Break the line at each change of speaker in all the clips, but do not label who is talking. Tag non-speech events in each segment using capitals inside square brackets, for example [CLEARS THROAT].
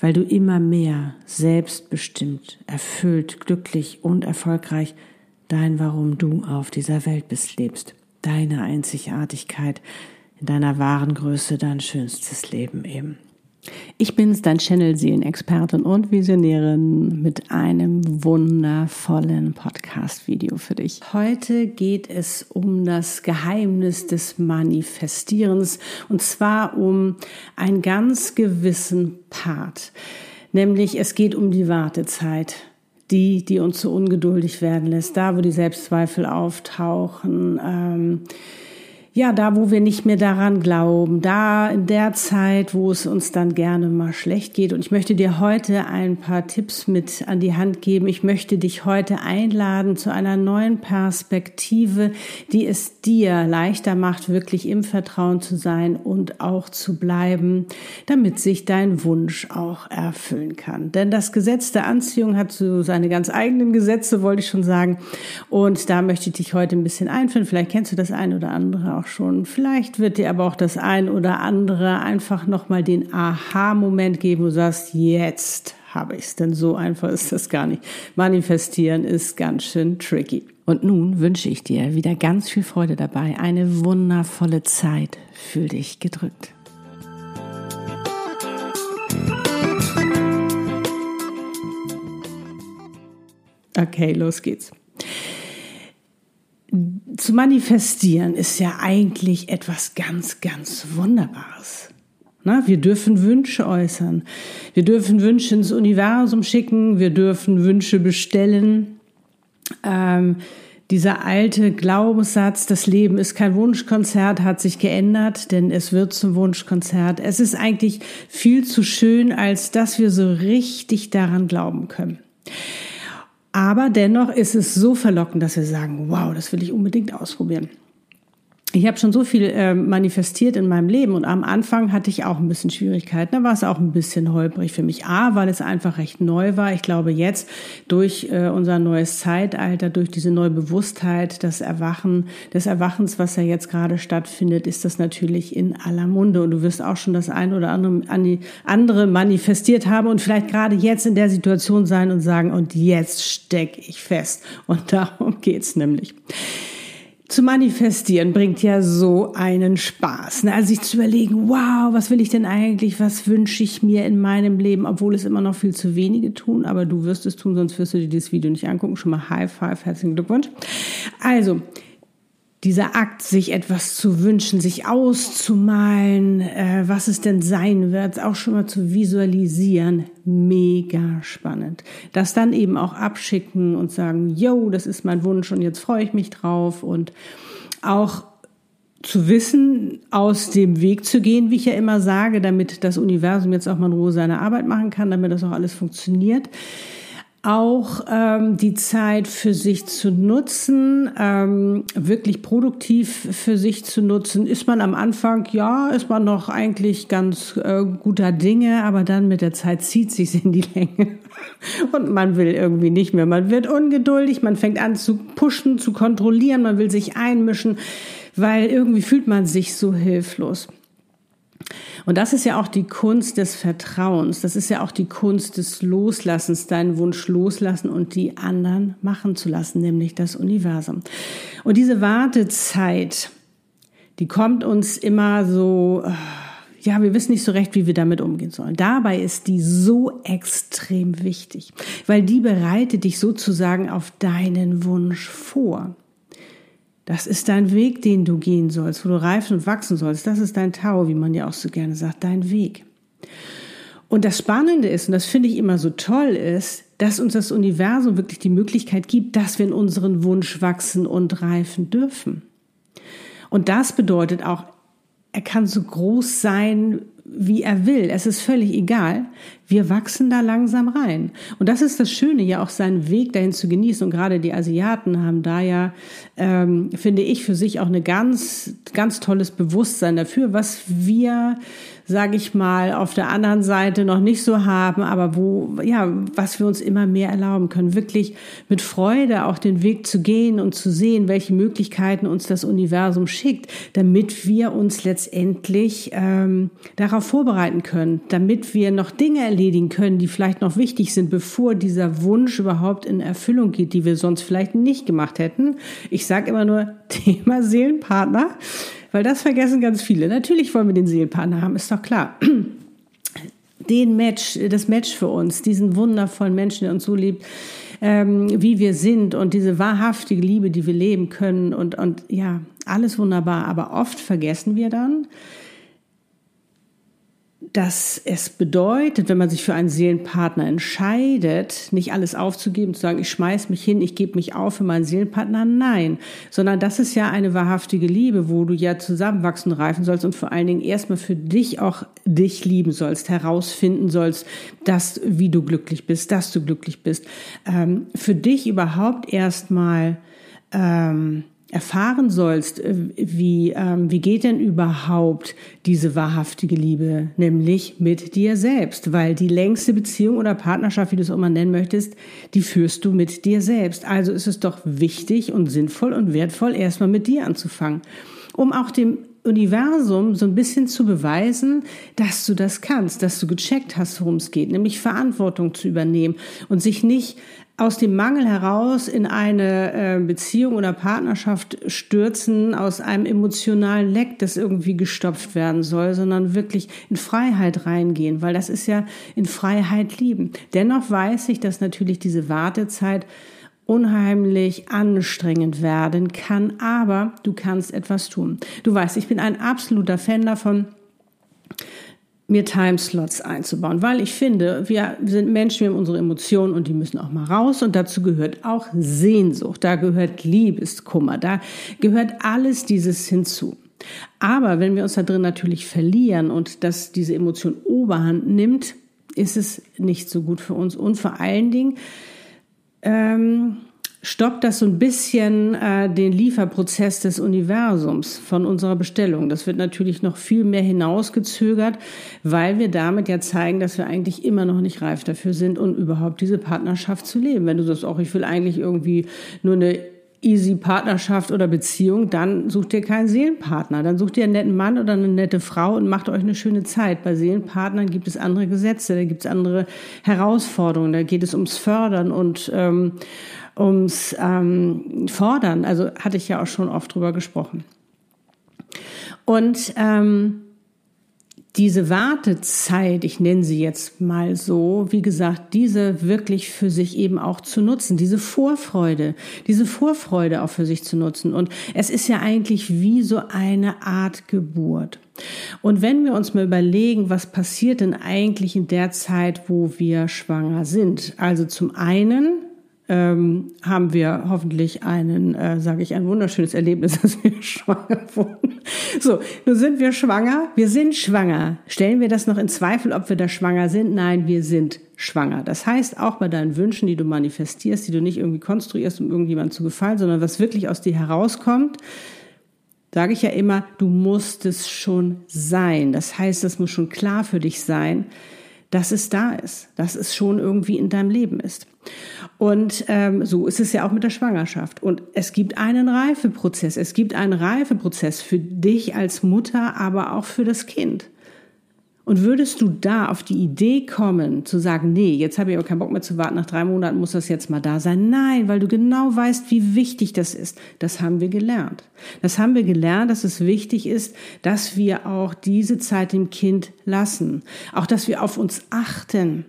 weil du immer mehr selbstbestimmt, erfüllt, glücklich und erfolgreich dein Warum du auf dieser Welt bist lebst, deine Einzigartigkeit in deiner wahren Größe, dein schönstes Leben eben. Ich bin's, dein Channel-Seelenexpertin und Visionärin mit einem wundervollen Podcast-Video für dich. Heute geht es um das Geheimnis des Manifestierens und zwar um einen ganz gewissen Part. Nämlich es geht um die Wartezeit. Die, die uns so ungeduldig werden lässt, da wo die Selbstzweifel auftauchen, ähm, ja, da, wo wir nicht mehr daran glauben, da in der Zeit, wo es uns dann gerne mal schlecht geht. Und ich möchte dir heute ein paar Tipps mit an die Hand geben. Ich möchte dich heute einladen zu einer neuen Perspektive, die es dir leichter macht, wirklich im Vertrauen zu sein und auch zu bleiben, damit sich dein Wunsch auch erfüllen kann. Denn das Gesetz der Anziehung hat so seine ganz eigenen Gesetze, wollte ich schon sagen. Und da möchte ich dich heute ein bisschen einführen. Vielleicht kennst du das eine oder andere auch auch schon. Vielleicht wird dir aber auch das ein oder andere einfach nochmal den Aha-Moment geben, wo du sagst, jetzt habe ich es. Denn so einfach ist das gar nicht. Manifestieren ist ganz schön tricky. Und nun wünsche ich dir wieder ganz viel Freude dabei. Eine wundervolle Zeit. Fühl dich gedrückt. Okay, los geht's zu manifestieren ist ja eigentlich etwas ganz, ganz Wunderbares. Na, wir dürfen Wünsche äußern. Wir dürfen Wünsche ins Universum schicken. Wir dürfen Wünsche bestellen. Ähm, dieser alte Glaubenssatz, das Leben ist kein Wunschkonzert, hat sich geändert, denn es wird zum Wunschkonzert. Es ist eigentlich viel zu schön, als dass wir so richtig daran glauben können. Aber dennoch ist es so verlockend, dass wir sagen, wow, das will ich unbedingt ausprobieren ich habe schon so viel äh, manifestiert in meinem Leben und am Anfang hatte ich auch ein bisschen Schwierigkeiten. Da war es auch ein bisschen holprig für mich. A, weil es einfach recht neu war. Ich glaube, jetzt durch äh, unser neues Zeitalter, durch diese neue Bewusstheit, das Erwachen, des Erwachens, was ja jetzt gerade stattfindet, ist das natürlich in aller Munde. Und du wirst auch schon das ein oder andere, andere manifestiert haben und vielleicht gerade jetzt in der Situation sein und sagen, und jetzt stecke ich fest. Und [LAUGHS] darum geht's nämlich zu manifestieren bringt ja so einen Spaß. Ne? Also sich zu überlegen, wow, was will ich denn eigentlich, was wünsche ich mir in meinem Leben, obwohl es immer noch viel zu wenige tun, aber du wirst es tun, sonst wirst du dir dieses Video nicht angucken. Schon mal High Five, herzlichen Glückwunsch. Also, dieser Akt, sich etwas zu wünschen, sich auszumalen, äh, was es denn sein wird, auch schon mal zu visualisieren, mega spannend. Das dann eben auch abschicken und sagen, yo, das ist mein Wunsch und jetzt freue ich mich drauf und auch zu wissen, aus dem Weg zu gehen, wie ich ja immer sage, damit das Universum jetzt auch mal in Ruhe seine Arbeit machen kann, damit das auch alles funktioniert auch ähm, die Zeit für sich zu nutzen, ähm, wirklich produktiv für sich zu nutzen. Ist man am Anfang, ja, ist man noch eigentlich ganz äh, guter Dinge, aber dann mit der Zeit zieht sich in die Länge [LAUGHS] und man will irgendwie nicht mehr. Man wird ungeduldig, man fängt an zu pushen, zu kontrollieren, man will sich einmischen, weil irgendwie fühlt man sich so hilflos. Und das ist ja auch die Kunst des Vertrauens. Das ist ja auch die Kunst des Loslassens, deinen Wunsch loslassen und die anderen machen zu lassen, nämlich das Universum. Und diese Wartezeit, die kommt uns immer so, äh, ja, wir wissen nicht so recht, wie wir damit umgehen sollen. Dabei ist die so extrem wichtig, weil die bereitet dich sozusagen auf deinen Wunsch vor. Das ist dein Weg, den du gehen sollst, wo du reifen und wachsen sollst. Das ist dein Tau, wie man ja auch so gerne sagt, dein Weg. Und das Spannende ist, und das finde ich immer so toll, ist, dass uns das Universum wirklich die Möglichkeit gibt, dass wir in unseren Wunsch wachsen und reifen dürfen. Und das bedeutet auch, er kann so groß sein, wie er will. Es ist völlig egal. Wir wachsen da langsam rein. Und das ist das Schöne, ja auch seinen Weg dahin zu genießen. Und gerade die Asiaten haben da ja, ähm, finde ich, für sich auch eine ganz, ganz tolles Bewusstsein dafür, was wir sage ich mal, auf der anderen Seite noch nicht so haben, aber wo, ja, was wir uns immer mehr erlauben können, wirklich mit Freude auch den Weg zu gehen und zu sehen, welche Möglichkeiten uns das Universum schickt, damit wir uns letztendlich ähm, darauf vorbereiten können, damit wir noch Dinge erledigen können, die vielleicht noch wichtig sind, bevor dieser Wunsch überhaupt in Erfüllung geht, die wir sonst vielleicht nicht gemacht hätten. Ich sage immer nur [LAUGHS] Thema Seelenpartner. Weil das vergessen ganz viele. Natürlich wollen wir den Seelenpartner haben, ist doch klar. [CLEARS THROAT] Den Match, das Match für uns, diesen wundervollen Menschen, der uns so liebt, ähm, wie wir sind und diese wahrhaftige Liebe, die wir leben können und, und ja, alles wunderbar. Aber oft vergessen wir dann, dass es bedeutet, wenn man sich für einen Seelenpartner entscheidet, nicht alles aufzugeben, zu sagen, ich schmeiß mich hin, ich gebe mich auf für meinen Seelenpartner, nein, sondern das ist ja eine wahrhaftige Liebe, wo du ja zusammenwachsen reifen sollst und vor allen Dingen erstmal für dich auch dich lieben sollst, herausfinden sollst, dass wie du glücklich bist, dass du glücklich bist, ähm, für dich überhaupt erstmal ähm, erfahren sollst, äh, wie, ähm, wie geht denn überhaupt diese wahrhaftige Liebe, nämlich mit dir selbst, weil die längste Beziehung oder Partnerschaft, wie du es auch mal nennen möchtest, die führst du mit dir selbst. Also ist es doch wichtig und sinnvoll und wertvoll, erstmal mit dir anzufangen, um auch dem Universum so ein bisschen zu beweisen, dass du das kannst, dass du gecheckt hast, worum es geht, nämlich Verantwortung zu übernehmen und sich nicht aus dem Mangel heraus in eine äh, Beziehung oder Partnerschaft stürzen, aus einem emotionalen Leck, das irgendwie gestopft werden soll, sondern wirklich in Freiheit reingehen, weil das ist ja in Freiheit lieben. Dennoch weiß ich, dass natürlich diese Wartezeit unheimlich anstrengend werden kann, aber du kannst etwas tun. Du weißt, ich bin ein absoluter Fan davon, mir Timeslots einzubauen, weil ich finde, wir sind Menschen, wir haben unsere Emotionen und die müssen auch mal raus und dazu gehört auch Sehnsucht, da gehört Liebeskummer, da gehört alles dieses hinzu. Aber wenn wir uns da drin natürlich verlieren und dass diese Emotion Oberhand nimmt, ist es nicht so gut für uns und vor allen Dingen ähm, stoppt das so ein bisschen äh, den Lieferprozess des Universums von unserer Bestellung. Das wird natürlich noch viel mehr hinausgezögert, weil wir damit ja zeigen, dass wir eigentlich immer noch nicht reif dafür sind, um überhaupt diese Partnerschaft zu leben. Wenn du sagst, auch ich will eigentlich irgendwie nur eine easy Partnerschaft oder Beziehung, dann sucht ihr keinen Seelenpartner. Dann sucht ihr einen netten Mann oder eine nette Frau und macht euch eine schöne Zeit. Bei Seelenpartnern gibt es andere Gesetze, da gibt es andere Herausforderungen, da geht es ums Fördern und ähm, ums ähm, Fordern. Also hatte ich ja auch schon oft drüber gesprochen. Und ähm, diese Wartezeit, ich nenne sie jetzt mal so, wie gesagt, diese wirklich für sich eben auch zu nutzen, diese Vorfreude, diese Vorfreude auch für sich zu nutzen. Und es ist ja eigentlich wie so eine Art Geburt. Und wenn wir uns mal überlegen, was passiert denn eigentlich in der Zeit, wo wir schwanger sind? Also zum einen ähm, haben wir hoffentlich einen, äh, sage ich, ein wunderschönes Erlebnis, [LAUGHS] dass wir schwanger wurden. So, nun sind wir schwanger. Wir sind schwanger. Stellen wir das noch in Zweifel, ob wir da schwanger sind? Nein, wir sind schwanger. Das heißt, auch bei deinen Wünschen, die du manifestierst, die du nicht irgendwie konstruierst, um irgendjemand zu gefallen, sondern was wirklich aus dir herauskommt, sage ich ja immer, du musst es schon sein. Das heißt, es muss schon klar für dich sein, dass es da ist, dass es schon irgendwie in deinem Leben ist. Und ähm, so ist es ja auch mit der Schwangerschaft. Und es gibt einen Reifeprozess. Es gibt einen Reifeprozess für dich als Mutter, aber auch für das Kind. Und würdest du da auf die Idee kommen, zu sagen, nee, jetzt habe ich aber keinen Bock mehr zu warten, nach drei Monaten muss das jetzt mal da sein? Nein, weil du genau weißt, wie wichtig das ist. Das haben wir gelernt. Das haben wir gelernt, dass es wichtig ist, dass wir auch diese Zeit dem Kind lassen. Auch, dass wir auf uns achten.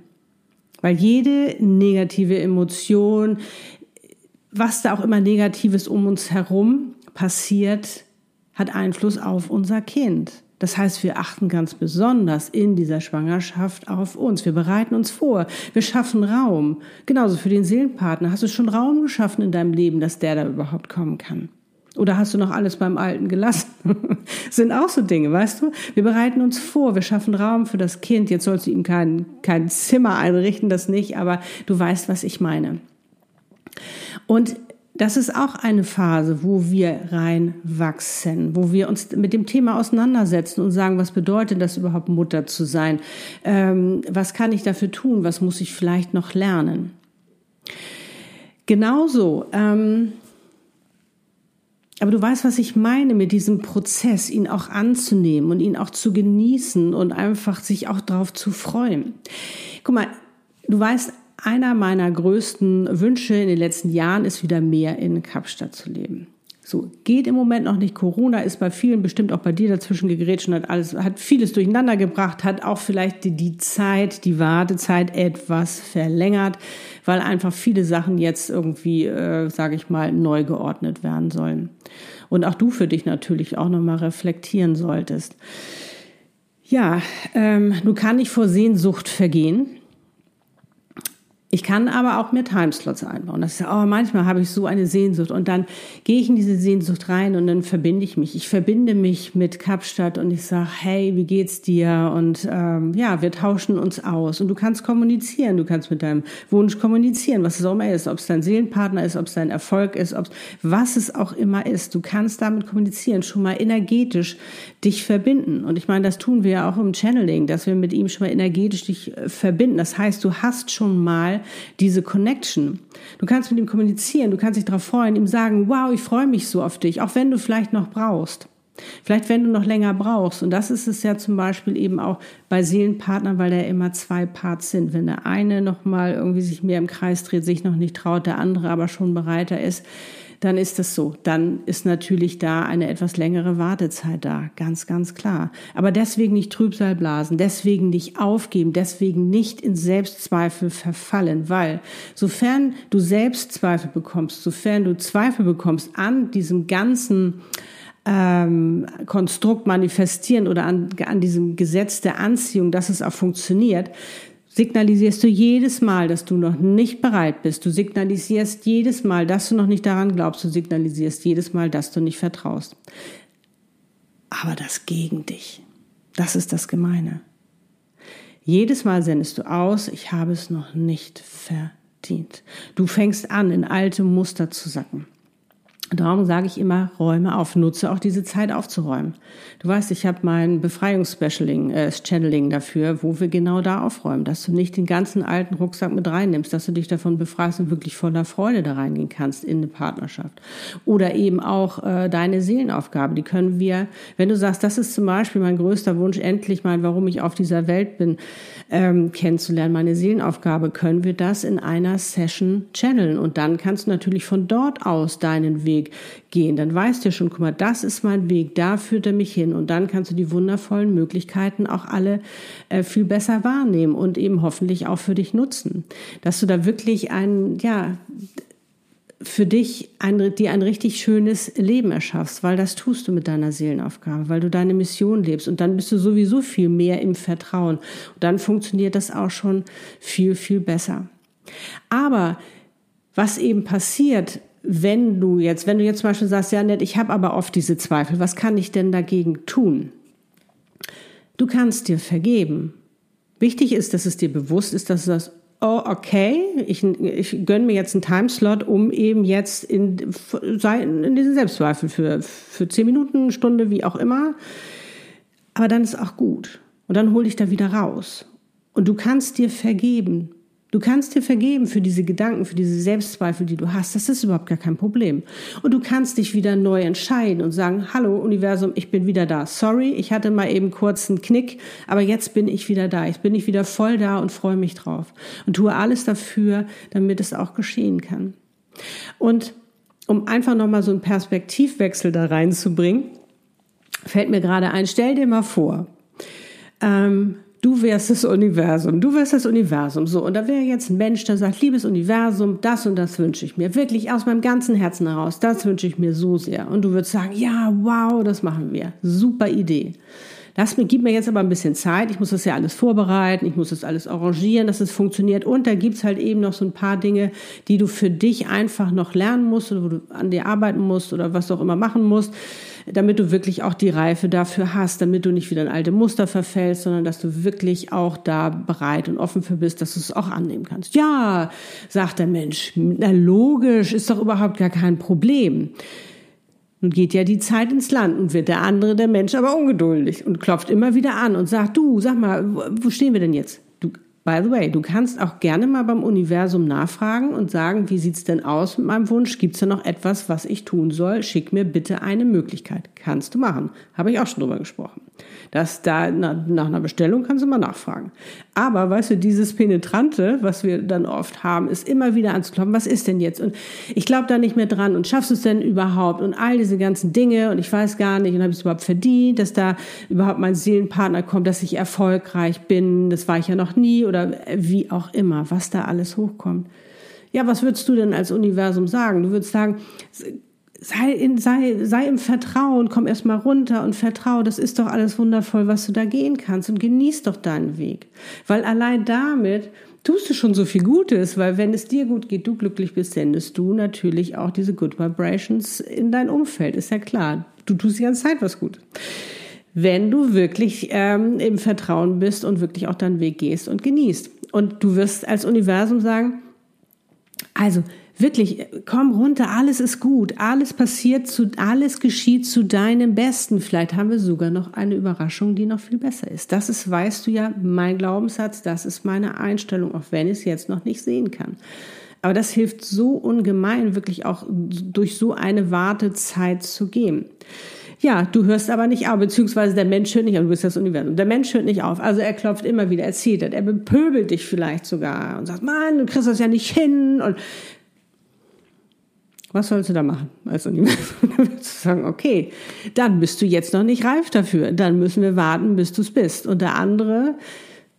Weil jede negative Emotion, was da auch immer Negatives um uns herum passiert, hat Einfluss auf unser Kind. Das heißt, wir achten ganz besonders in dieser Schwangerschaft auf uns. Wir bereiten uns vor. Wir schaffen Raum. Genauso für den Seelenpartner. Hast du schon Raum geschaffen in deinem Leben, dass der da überhaupt kommen kann? Oder hast du noch alles beim Alten gelassen? [LAUGHS] sind auch so Dinge, weißt du? Wir bereiten uns vor, wir schaffen Raum für das Kind. Jetzt sollst du ihm kein, kein Zimmer einrichten, das nicht, aber du weißt, was ich meine. Und das ist auch eine Phase, wo wir reinwachsen, wo wir uns mit dem Thema auseinandersetzen und sagen, was bedeutet das überhaupt, Mutter zu sein? Ähm, was kann ich dafür tun? Was muss ich vielleicht noch lernen? Genauso, ähm, aber du weißt, was ich meine mit diesem Prozess, ihn auch anzunehmen und ihn auch zu genießen und einfach sich auch darauf zu freuen. Guck mal, du weißt, einer meiner größten Wünsche in den letzten Jahren ist wieder mehr in Kapstadt zu leben. So, geht im Moment noch nicht. Corona ist bei vielen, bestimmt auch bei dir dazwischen gegrätscht und hat alles, hat vieles durcheinander gebracht, hat auch vielleicht die, die Zeit, die Wartezeit etwas verlängert, weil einfach viele Sachen jetzt irgendwie, äh, sage ich mal, neu geordnet werden sollen. Und auch du für dich natürlich auch nochmal reflektieren solltest. Ja, ähm, du kann nicht vor Sehnsucht vergehen. Ich kann aber auch mehr Timeslots einbauen. Das ist, oh, manchmal habe ich so eine Sehnsucht und dann gehe ich in diese Sehnsucht rein und dann verbinde ich mich. Ich verbinde mich mit Kapstadt und ich sage, hey, wie geht's dir? Und ähm, ja, wir tauschen uns aus und du kannst kommunizieren. Du kannst mit deinem Wunsch kommunizieren, was es auch immer ist, ob es dein Seelenpartner ist, ob es dein Erfolg ist, ob was es auch immer ist. Du kannst damit kommunizieren, schon mal energetisch dich verbinden. Und ich meine, das tun wir ja auch im Channeling, dass wir mit ihm schon mal energetisch dich äh, verbinden. Das heißt, du hast schon mal diese Connection. Du kannst mit ihm kommunizieren, du kannst dich darauf freuen, ihm sagen, wow, ich freue mich so auf dich, auch wenn du vielleicht noch brauchst. Vielleicht, wenn du noch länger brauchst. Und das ist es ja zum Beispiel eben auch bei Seelenpartnern, weil da immer zwei Parts sind. Wenn der eine nochmal irgendwie sich mehr im Kreis dreht, sich noch nicht traut, der andere aber schon bereiter ist, dann ist das so. Dann ist natürlich da eine etwas längere Wartezeit da, ganz, ganz klar. Aber deswegen nicht Trübsal blasen, deswegen nicht aufgeben, deswegen nicht in Selbstzweifel verfallen, weil sofern du Selbstzweifel bekommst, sofern du Zweifel bekommst an diesem ganzen ähm, Konstrukt manifestieren oder an, an diesem Gesetz der Anziehung, dass es auch funktioniert, signalisierst du jedes Mal, dass du noch nicht bereit bist. Du signalisierst jedes Mal, dass du noch nicht daran glaubst. Du signalisierst jedes Mal, dass du nicht vertraust. Aber das gegen dich. Das ist das Gemeine. Jedes Mal sendest du aus, ich habe es noch nicht verdient. Du fängst an, in alte Muster zu sacken. Darum sage ich immer, räume auf, nutze auch diese Zeit aufzuräumen. Du weißt, ich habe mein Befreiungsspecialing, äh, Channeling dafür, wo wir genau da aufräumen, dass du nicht den ganzen alten Rucksack mit reinnimmst, dass du dich davon befreist und wirklich voller Freude da reingehen kannst in eine Partnerschaft. Oder eben auch äh, deine Seelenaufgabe, die können wir, wenn du sagst, das ist zum Beispiel mein größter Wunsch, endlich mal, warum ich auf dieser Welt bin, ähm, kennenzulernen, meine Seelenaufgabe, können wir das in einer Session channeln. Und dann kannst du natürlich von dort aus deinen Weg Weg gehen. Dann weißt du schon, guck mal, das ist mein Weg, da führt er mich hin. Und dann kannst du die wundervollen Möglichkeiten auch alle äh, viel besser wahrnehmen und eben hoffentlich auch für dich nutzen. Dass du da wirklich ein, ja, für dich ein, dir ein richtig schönes Leben erschaffst, weil das tust du mit deiner Seelenaufgabe, weil du deine Mission lebst und dann bist du sowieso viel mehr im Vertrauen und dann funktioniert das auch schon viel, viel besser. Aber was eben passiert, wenn du jetzt, wenn du jetzt zum Beispiel sagst, ja nett, ich habe aber oft diese Zweifel, was kann ich denn dagegen tun? Du kannst dir vergeben. Wichtig ist, dass es dir bewusst ist, dass du sagst, oh, okay, ich, ich gönne mir jetzt einen Timeslot, um eben jetzt in, in diesen Selbstzweifel für, für zehn Minuten, Stunde, wie auch immer. Aber dann ist auch gut. Und dann hol dich da wieder raus. Und du kannst dir vergeben. Du kannst dir vergeben für diese Gedanken, für diese Selbstzweifel, die du hast. Das ist überhaupt gar kein Problem. Und du kannst dich wieder neu entscheiden und sagen, hallo Universum, ich bin wieder da. Sorry, ich hatte mal eben kurz einen Knick, aber jetzt bin ich wieder da. Ich bin ich wieder voll da und freue mich drauf. Und tue alles dafür, damit es auch geschehen kann. Und um einfach nochmal so einen Perspektivwechsel da reinzubringen, fällt mir gerade ein, stell dir mal vor, ähm, Du wärst das Universum, du wärst das Universum. So, und da wäre jetzt ein Mensch, der sagt, liebes Universum, das und das wünsche ich mir. Wirklich aus meinem ganzen Herzen heraus, das wünsche ich mir so sehr. Und du würdest sagen, ja, wow, das machen wir. Super Idee. Lass mir, gib mir jetzt aber ein bisschen Zeit, ich muss das ja alles vorbereiten, ich muss das alles arrangieren, dass es funktioniert. Und da gibt's halt eben noch so ein paar Dinge, die du für dich einfach noch lernen musst oder wo du an dir arbeiten musst oder was auch immer machen musst damit du wirklich auch die Reife dafür hast, damit du nicht wieder in alte Muster verfällst, sondern dass du wirklich auch da bereit und offen für bist, dass du es auch annehmen kannst. Ja, sagt der Mensch, na logisch, ist doch überhaupt gar kein Problem. Nun geht ja die Zeit ins Land und wird der andere, der Mensch, aber ungeduldig und klopft immer wieder an und sagt, du, sag mal, wo stehen wir denn jetzt? By the way, du kannst auch gerne mal beim Universum nachfragen und sagen, wie sieht's denn aus mit meinem Wunsch? Gibt's da noch etwas, was ich tun soll? Schick mir bitte eine Möglichkeit. Kannst du machen. Habe ich auch schon drüber gesprochen. Das da nach, einer Bestellung kannst du mal nachfragen. Aber weißt du, dieses Penetrante, was wir dann oft haben, ist immer wieder anzuklopfen. Was ist denn jetzt? Und ich glaube da nicht mehr dran. Und schaffst du es denn überhaupt? Und all diese ganzen Dinge. Und ich weiß gar nicht. Und habe ich es überhaupt verdient, dass da überhaupt mein Seelenpartner kommt, dass ich erfolgreich bin? Das war ich ja noch nie. Oder wie auch immer, was da alles hochkommt. Ja, was würdest du denn als Universum sagen? Du würdest sagen, sei, in, sei, sei im Vertrauen, komm erstmal runter und vertrau, das ist doch alles wundervoll, was du da gehen kannst und genieß doch deinen Weg. Weil allein damit tust du schon so viel Gutes, weil wenn es dir gut geht, du glücklich bist, sendest du natürlich auch diese Good Vibrations in dein Umfeld, ist ja klar. Du tust die ganze Zeit was Gutes wenn du wirklich ähm, im Vertrauen bist und wirklich auch deinen Weg gehst und genießt. Und du wirst als Universum sagen, also wirklich, komm runter, alles ist gut, alles passiert zu, alles geschieht zu deinem Besten. Vielleicht haben wir sogar noch eine Überraschung, die noch viel besser ist. Das ist, weißt du ja, mein Glaubenssatz, das ist meine Einstellung, auch wenn ich es jetzt noch nicht sehen kann. Aber das hilft so ungemein, wirklich auch durch so eine Wartezeit zu gehen. Ja, du hörst aber nicht auf, beziehungsweise der Mensch hört nicht auf, du bist das Universum. Der Mensch hört nicht auf. Also er klopft immer wieder, er zittert, er bepöbelt dich vielleicht sogar und sagt, Mann, du kriegst das ja nicht hin. Und was sollst du da machen als Universum? [LAUGHS] Dann würdest du sagen, okay, dann bist du jetzt noch nicht reif dafür. Dann müssen wir warten, bis du es bist. Und der andere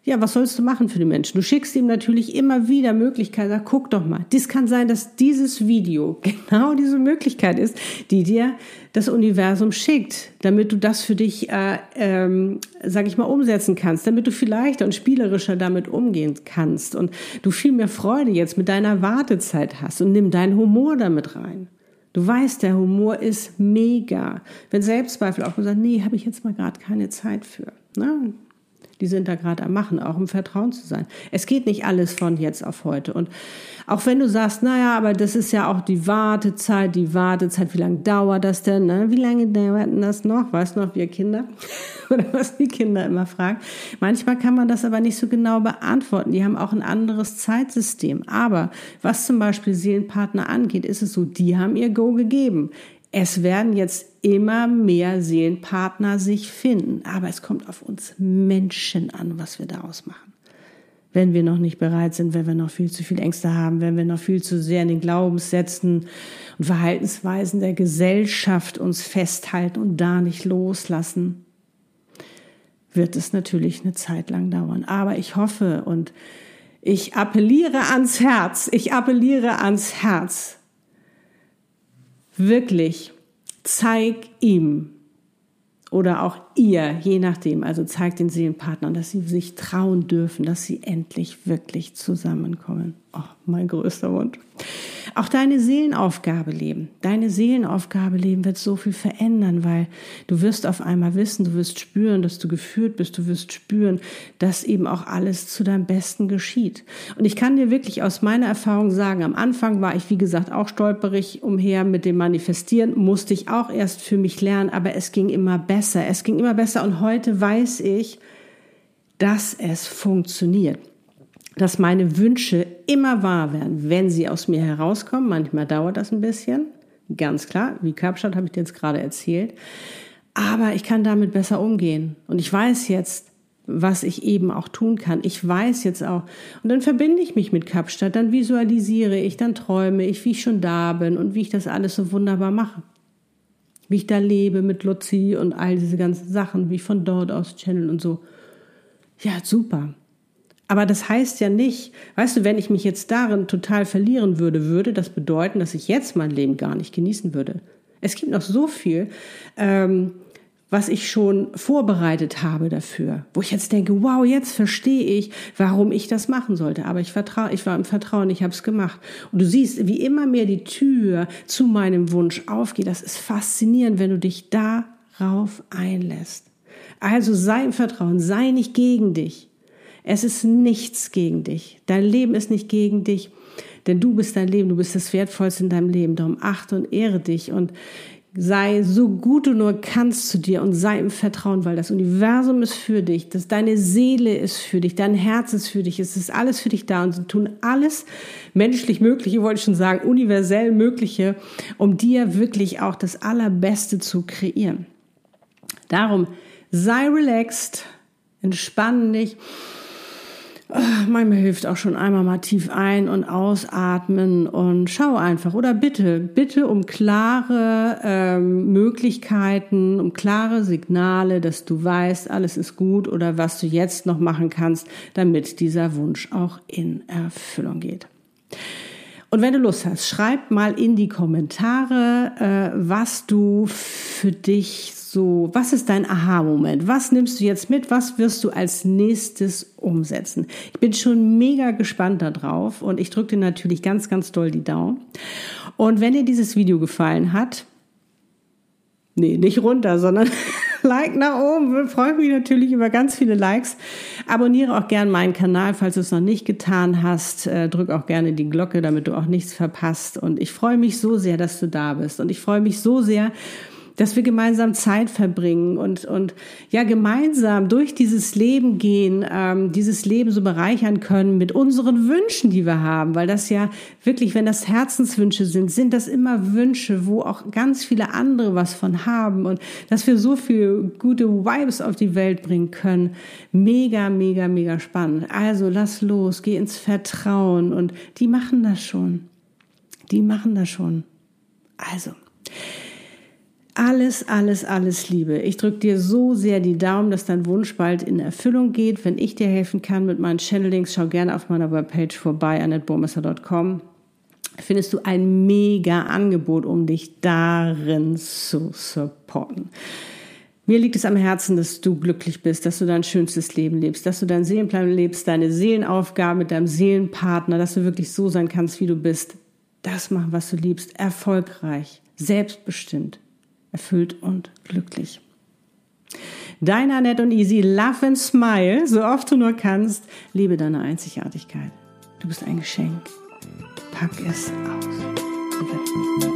ja, was sollst du machen für die Menschen? Du schickst ihm natürlich immer wieder Möglichkeiten. Sag, guck doch mal. Dies kann sein, dass dieses Video [LAUGHS] genau diese Möglichkeit ist, die dir das Universum schickt, damit du das für dich, äh, ähm, sag ich mal, umsetzen kannst, damit du viel leichter und spielerischer damit umgehen kannst und du viel mehr Freude jetzt mit deiner Wartezeit hast und nimm deinen Humor damit rein. Du weißt, der Humor ist mega. Wenn Selbstzweifel auch gesagt, nee, habe ich jetzt mal gerade keine Zeit für. Ne? Die sind da gerade am Machen, auch im Vertrauen zu sein. Es geht nicht alles von jetzt auf heute. Und auch wenn du sagst, naja, aber das ist ja auch die Wartezeit, die Wartezeit, wie lange dauert das denn? Ne? Wie lange dauert denn das noch? Weißt du noch, wir Kinder? [LAUGHS] Oder was die Kinder immer fragen. Manchmal kann man das aber nicht so genau beantworten. Die haben auch ein anderes Zeitsystem. Aber was zum Beispiel Seelenpartner angeht, ist es so, die haben ihr Go gegeben. Es werden jetzt immer mehr Seelenpartner sich finden, aber es kommt auf uns Menschen an, was wir daraus machen. Wenn wir noch nicht bereit sind, wenn wir noch viel zu viel Ängste haben, wenn wir noch viel zu sehr in den Glaubenssätzen und Verhaltensweisen der Gesellschaft uns festhalten und da nicht loslassen, wird es natürlich eine Zeit lang dauern. Aber ich hoffe und ich appelliere ans Herz, ich appelliere ans Herz, wirklich, zeig ihm oder auch ihr, je nachdem, also zeigt den Seelenpartnern, dass sie sich trauen dürfen, dass sie endlich wirklich zusammenkommen. Oh, mein größter Wunsch. Auch deine Seelenaufgabe leben. Deine Seelenaufgabe leben wird so viel verändern, weil du wirst auf einmal wissen, du wirst spüren, dass du geführt bist, du wirst spüren, dass eben auch alles zu deinem Besten geschieht. Und ich kann dir wirklich aus meiner Erfahrung sagen, am Anfang war ich, wie gesagt, auch stolperig umher mit dem Manifestieren, musste ich auch erst für mich lernen, aber es ging immer besser. Es ging immer besser und heute weiß ich, dass es funktioniert dass meine Wünsche immer wahr werden, wenn sie aus mir herauskommen. Manchmal dauert das ein bisschen, ganz klar, wie Kapstadt habe ich dir jetzt gerade erzählt. Aber ich kann damit besser umgehen. Und ich weiß jetzt, was ich eben auch tun kann. Ich weiß jetzt auch. Und dann verbinde ich mich mit Kapstadt, dann visualisiere ich, dann träume ich, wie ich schon da bin und wie ich das alles so wunderbar mache. Wie ich da lebe mit Luzi und all diese ganzen Sachen, wie ich von dort aus channel und so. Ja, super. Aber das heißt ja nicht, weißt du, wenn ich mich jetzt darin total verlieren würde, würde das bedeuten, dass ich jetzt mein Leben gar nicht genießen würde. Es gibt noch so viel, ähm, was ich schon vorbereitet habe dafür, wo ich jetzt denke, wow, jetzt verstehe ich, warum ich das machen sollte. Aber ich vertraue, ich war im Vertrauen, ich habe es gemacht. Und du siehst, wie immer mehr die Tür zu meinem Wunsch aufgeht. Das ist faszinierend, wenn du dich darauf einlässt. Also sei im Vertrauen, sei nicht gegen dich. Es ist nichts gegen dich. Dein Leben ist nicht gegen dich, denn du bist dein Leben, du bist das Wertvollste in deinem Leben. Darum achte und ehre dich und sei so gut du nur kannst zu dir und sei im Vertrauen, weil das Universum ist für dich, dass deine Seele ist für dich, dein Herz ist für dich, es ist alles für dich da und sie tun alles menschlich Mögliche, wollte ich schon sagen, universell Mögliche, um dir wirklich auch das Allerbeste zu kreieren. Darum sei relaxed, entspann dich manchmal hilft auch schon einmal mal tief ein- und ausatmen und schau einfach oder bitte, bitte um klare ähm, Möglichkeiten, um klare Signale, dass du weißt, alles ist gut oder was du jetzt noch machen kannst, damit dieser Wunsch auch in Erfüllung geht. Und wenn du Lust hast, schreib mal in die Kommentare, äh, was du für dich so, was ist dein Aha-Moment? Was nimmst du jetzt mit? Was wirst du als nächstes umsetzen? Ich bin schon mega gespannt darauf und ich drücke dir natürlich ganz, ganz doll die Daumen. Und wenn dir dieses Video gefallen hat, nee, nicht runter, sondern [LAUGHS] Like nach oben. Freue mich natürlich über ganz viele Likes. Abonniere auch gerne meinen Kanal, falls du es noch nicht getan hast. Äh, drück auch gerne die Glocke, damit du auch nichts verpasst. Und ich freue mich so sehr, dass du da bist. Und ich freue mich so sehr, dass wir gemeinsam Zeit verbringen und, und ja, gemeinsam durch dieses Leben gehen, ähm, dieses Leben so bereichern können mit unseren Wünschen, die wir haben, weil das ja wirklich, wenn das Herzenswünsche sind, sind das immer Wünsche, wo auch ganz viele andere was von haben und dass wir so viel gute Vibes auf die Welt bringen können. Mega, mega, mega spannend. Also lass los, geh ins Vertrauen und die machen das schon. Die machen das schon. Also, alles, alles, alles Liebe. Ich drücke dir so sehr die Daumen, dass dein Wunsch bald in Erfüllung geht. Wenn ich dir helfen kann mit meinen Channelings, schau gerne auf meiner Webpage vorbei, annetburmesser.com. Findest du ein mega Angebot, um dich darin zu supporten. Mir liegt es am Herzen, dass du glücklich bist, dass du dein schönstes Leben lebst, dass du deinen Seelenplan lebst, deine Seelenaufgabe mit deinem Seelenpartner, dass du wirklich so sein kannst, wie du bist. Das machen, was du liebst, erfolgreich, selbstbestimmt erfüllt und glücklich. Dein Annette und Easy, love and smile, so oft du nur kannst. Liebe deine Einzigartigkeit. Du bist ein Geschenk. Pack es aus.